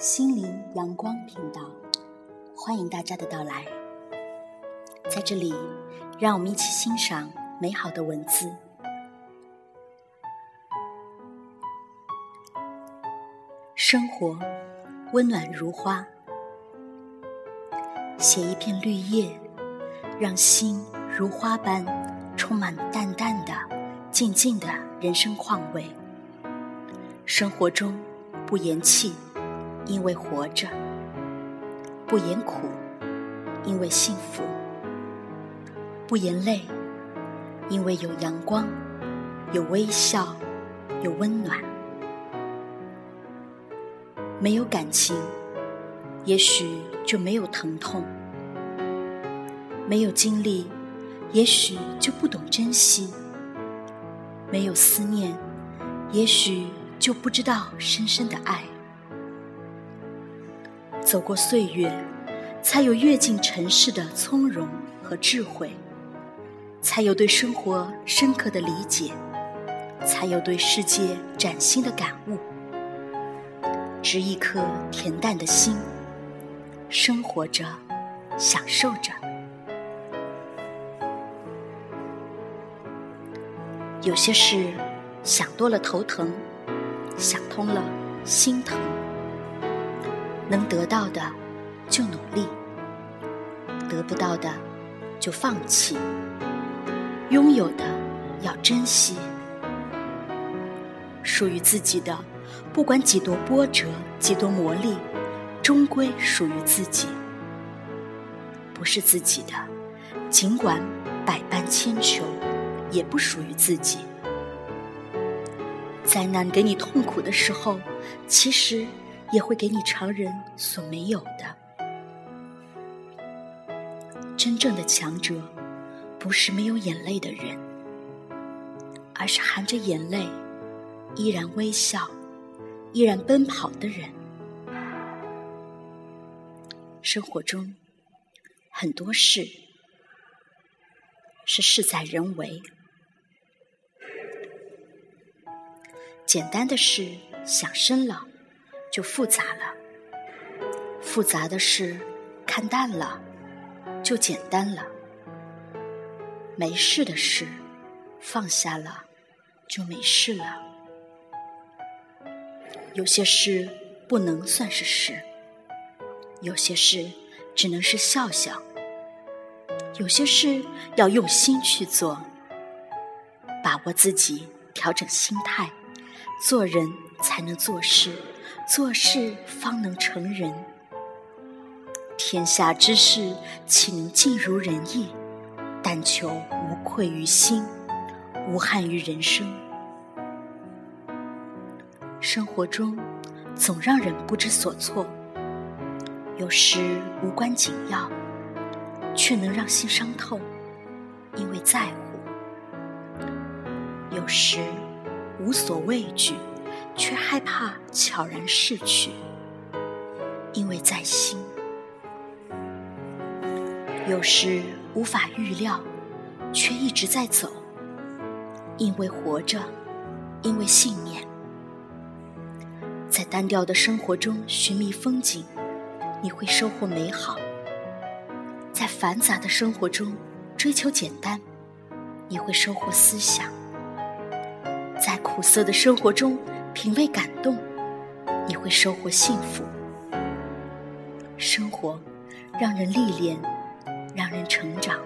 心灵阳光频道，欢迎大家的到来。在这里，让我们一起欣赏美好的文字。生活温暖如花，写一片绿叶，让心如花般充满淡淡的、静静的人生况味。生活中不言弃。因为活着，不言苦；因为幸福，不言累；因为有阳光，有微笑，有温暖。没有感情，也许就没有疼痛；没有经历，也许就不懂珍惜；没有思念，也许就不知道深深的爱。走过岁月，才有阅尽尘世的从容和智慧，才有对生活深刻的理解，才有对世界崭新的感悟。执一颗恬淡的心，生活着，享受着。有些事想多了头疼，想通了心疼。能得到的就努力，得不到的就放弃，拥有的要珍惜，属于自己的，不管几多波折，几多磨砺，终归属于自己；不是自己的，尽管百般千求，也不属于自己。灾难给你痛苦的时候，其实。也会给你常人所没有的。真正的强者，不是没有眼泪的人，而是含着眼泪依然微笑、依然奔跑的人。生活中很多事是事在人为，简单的事想深了。就复杂了，复杂的事看淡了，就简单了；没事的事放下了，就没事了。有些事不能算是事，有些事只能是笑笑，有些事要用心去做，把握自己，调整心态，做人才能做事。做事方能成人，天下之事岂能尽如人意？但求无愧于心，无憾于人生。生活中总让人不知所措，有时无关紧要，却能让心伤透，因为在乎；有时无所畏惧。却害怕悄然逝去，因为在心；有时无法预料，却一直在走，因为活着，因为信念。在单调的生活中寻觅风景，你会收获美好；在繁杂的生活中追求简单，你会收获思想；在苦涩的生活中。品味感动，你会收获幸福。生活让人历练，让人成长，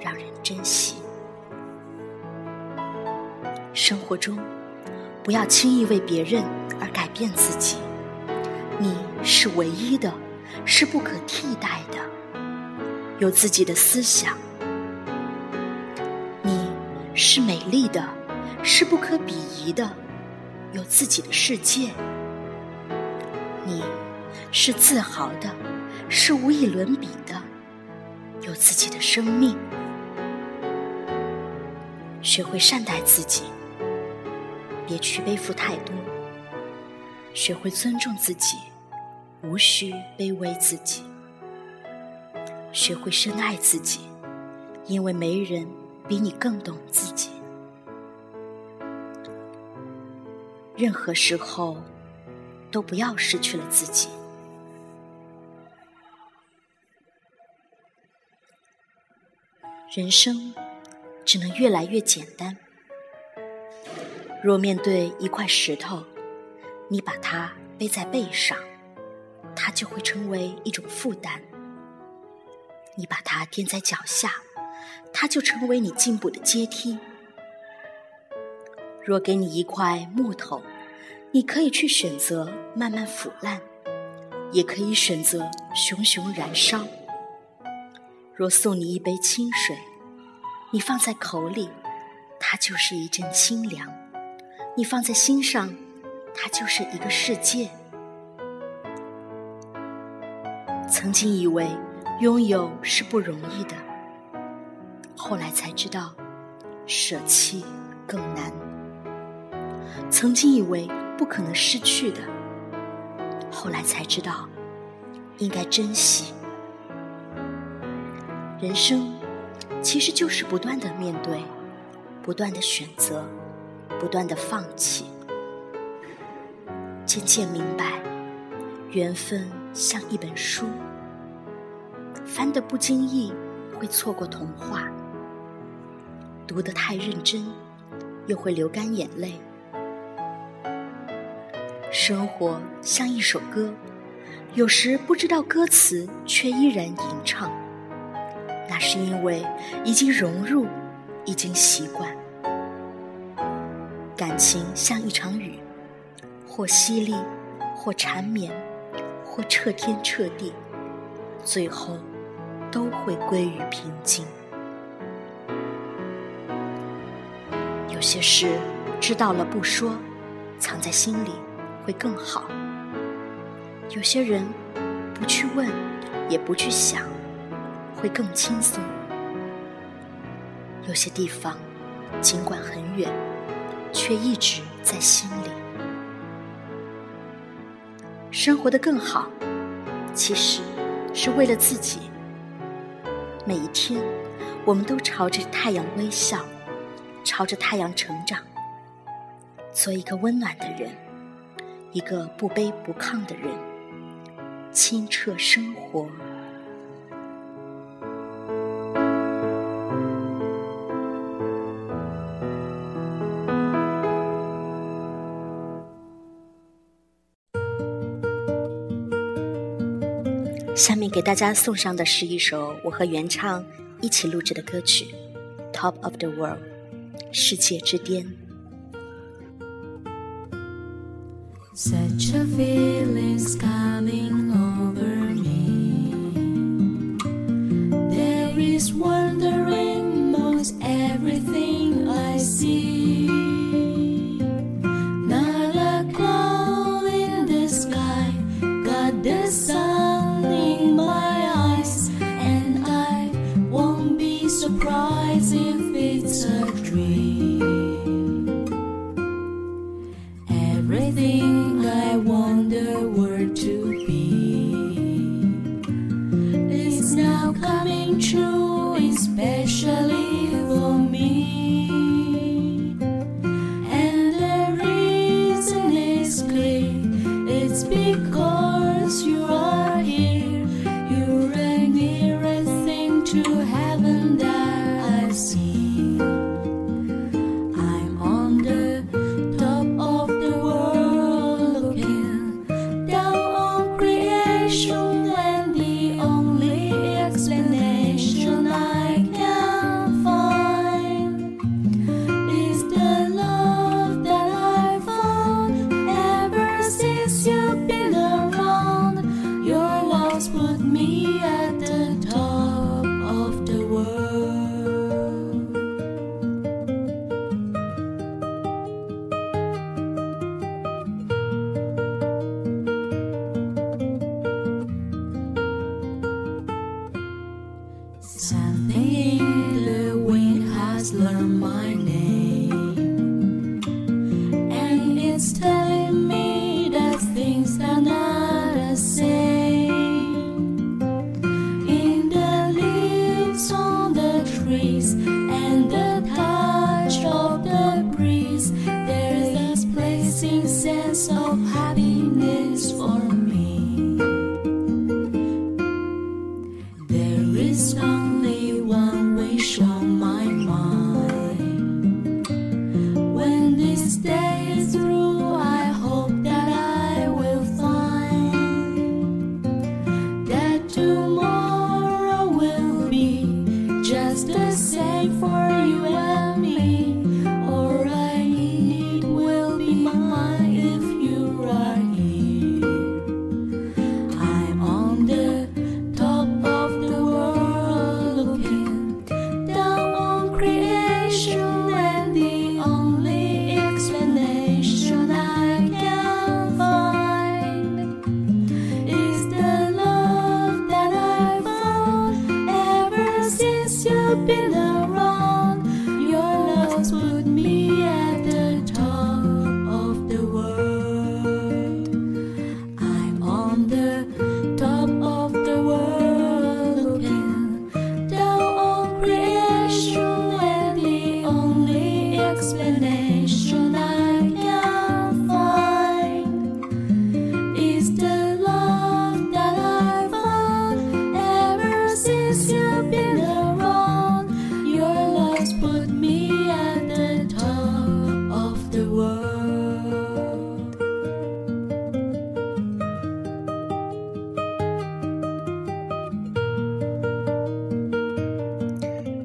让人珍惜。生活中，不要轻易为别人而改变自己。你是唯一的，是不可替代的，有自己的思想。你是美丽的，是不可比拟的。有自己的世界，你是自豪的，是无以伦比的，有自己的生命。学会善待自己，别去背负太多；学会尊重自己，无需卑微自己；学会深爱自己，因为没人比你更懂自己。任何时候，都不要失去了自己。人生只能越来越简单。若面对一块石头，你把它背在背上，它就会成为一种负担；你把它垫在脚下，它就成为你进步的阶梯。若给你一块木头，你可以去选择慢慢腐烂，也可以选择熊熊燃烧。若送你一杯清水，你放在口里，它就是一阵清凉；你放在心上，它就是一个世界。曾经以为拥有是不容易的，后来才知道舍弃更难。曾经以为不可能失去的，后来才知道应该珍惜。人生其实就是不断的面对，不断的选择，不断的放弃。渐渐明白，缘分像一本书，翻得不经意会错过童话，读得太认真又会流干眼泪。生活像一首歌，有时不知道歌词，却依然吟唱。那是因为已经融入，已经习惯。感情像一场雨，或淅沥，或缠绵，或彻天彻地，最后都会归于平静。有些事知道了不说，藏在心里会更好。有些人不去问，也不去想。会更轻松。有些地方尽管很远，却一直在心里。生活的更好，其实是为了自己。每一天，我们都朝着太阳微笑，朝着太阳成长，做一个温暖的人，一个不卑不亢的人，清澈生活。下面给大家送上的是一首我和原唱一起录制的歌曲《Top of the World》，世界之巅。Such a feeling's coming over wonder world. put me at the top of the world. Something in the wind has learned my name.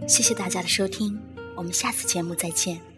谢谢大家的收听我们下次节目再见。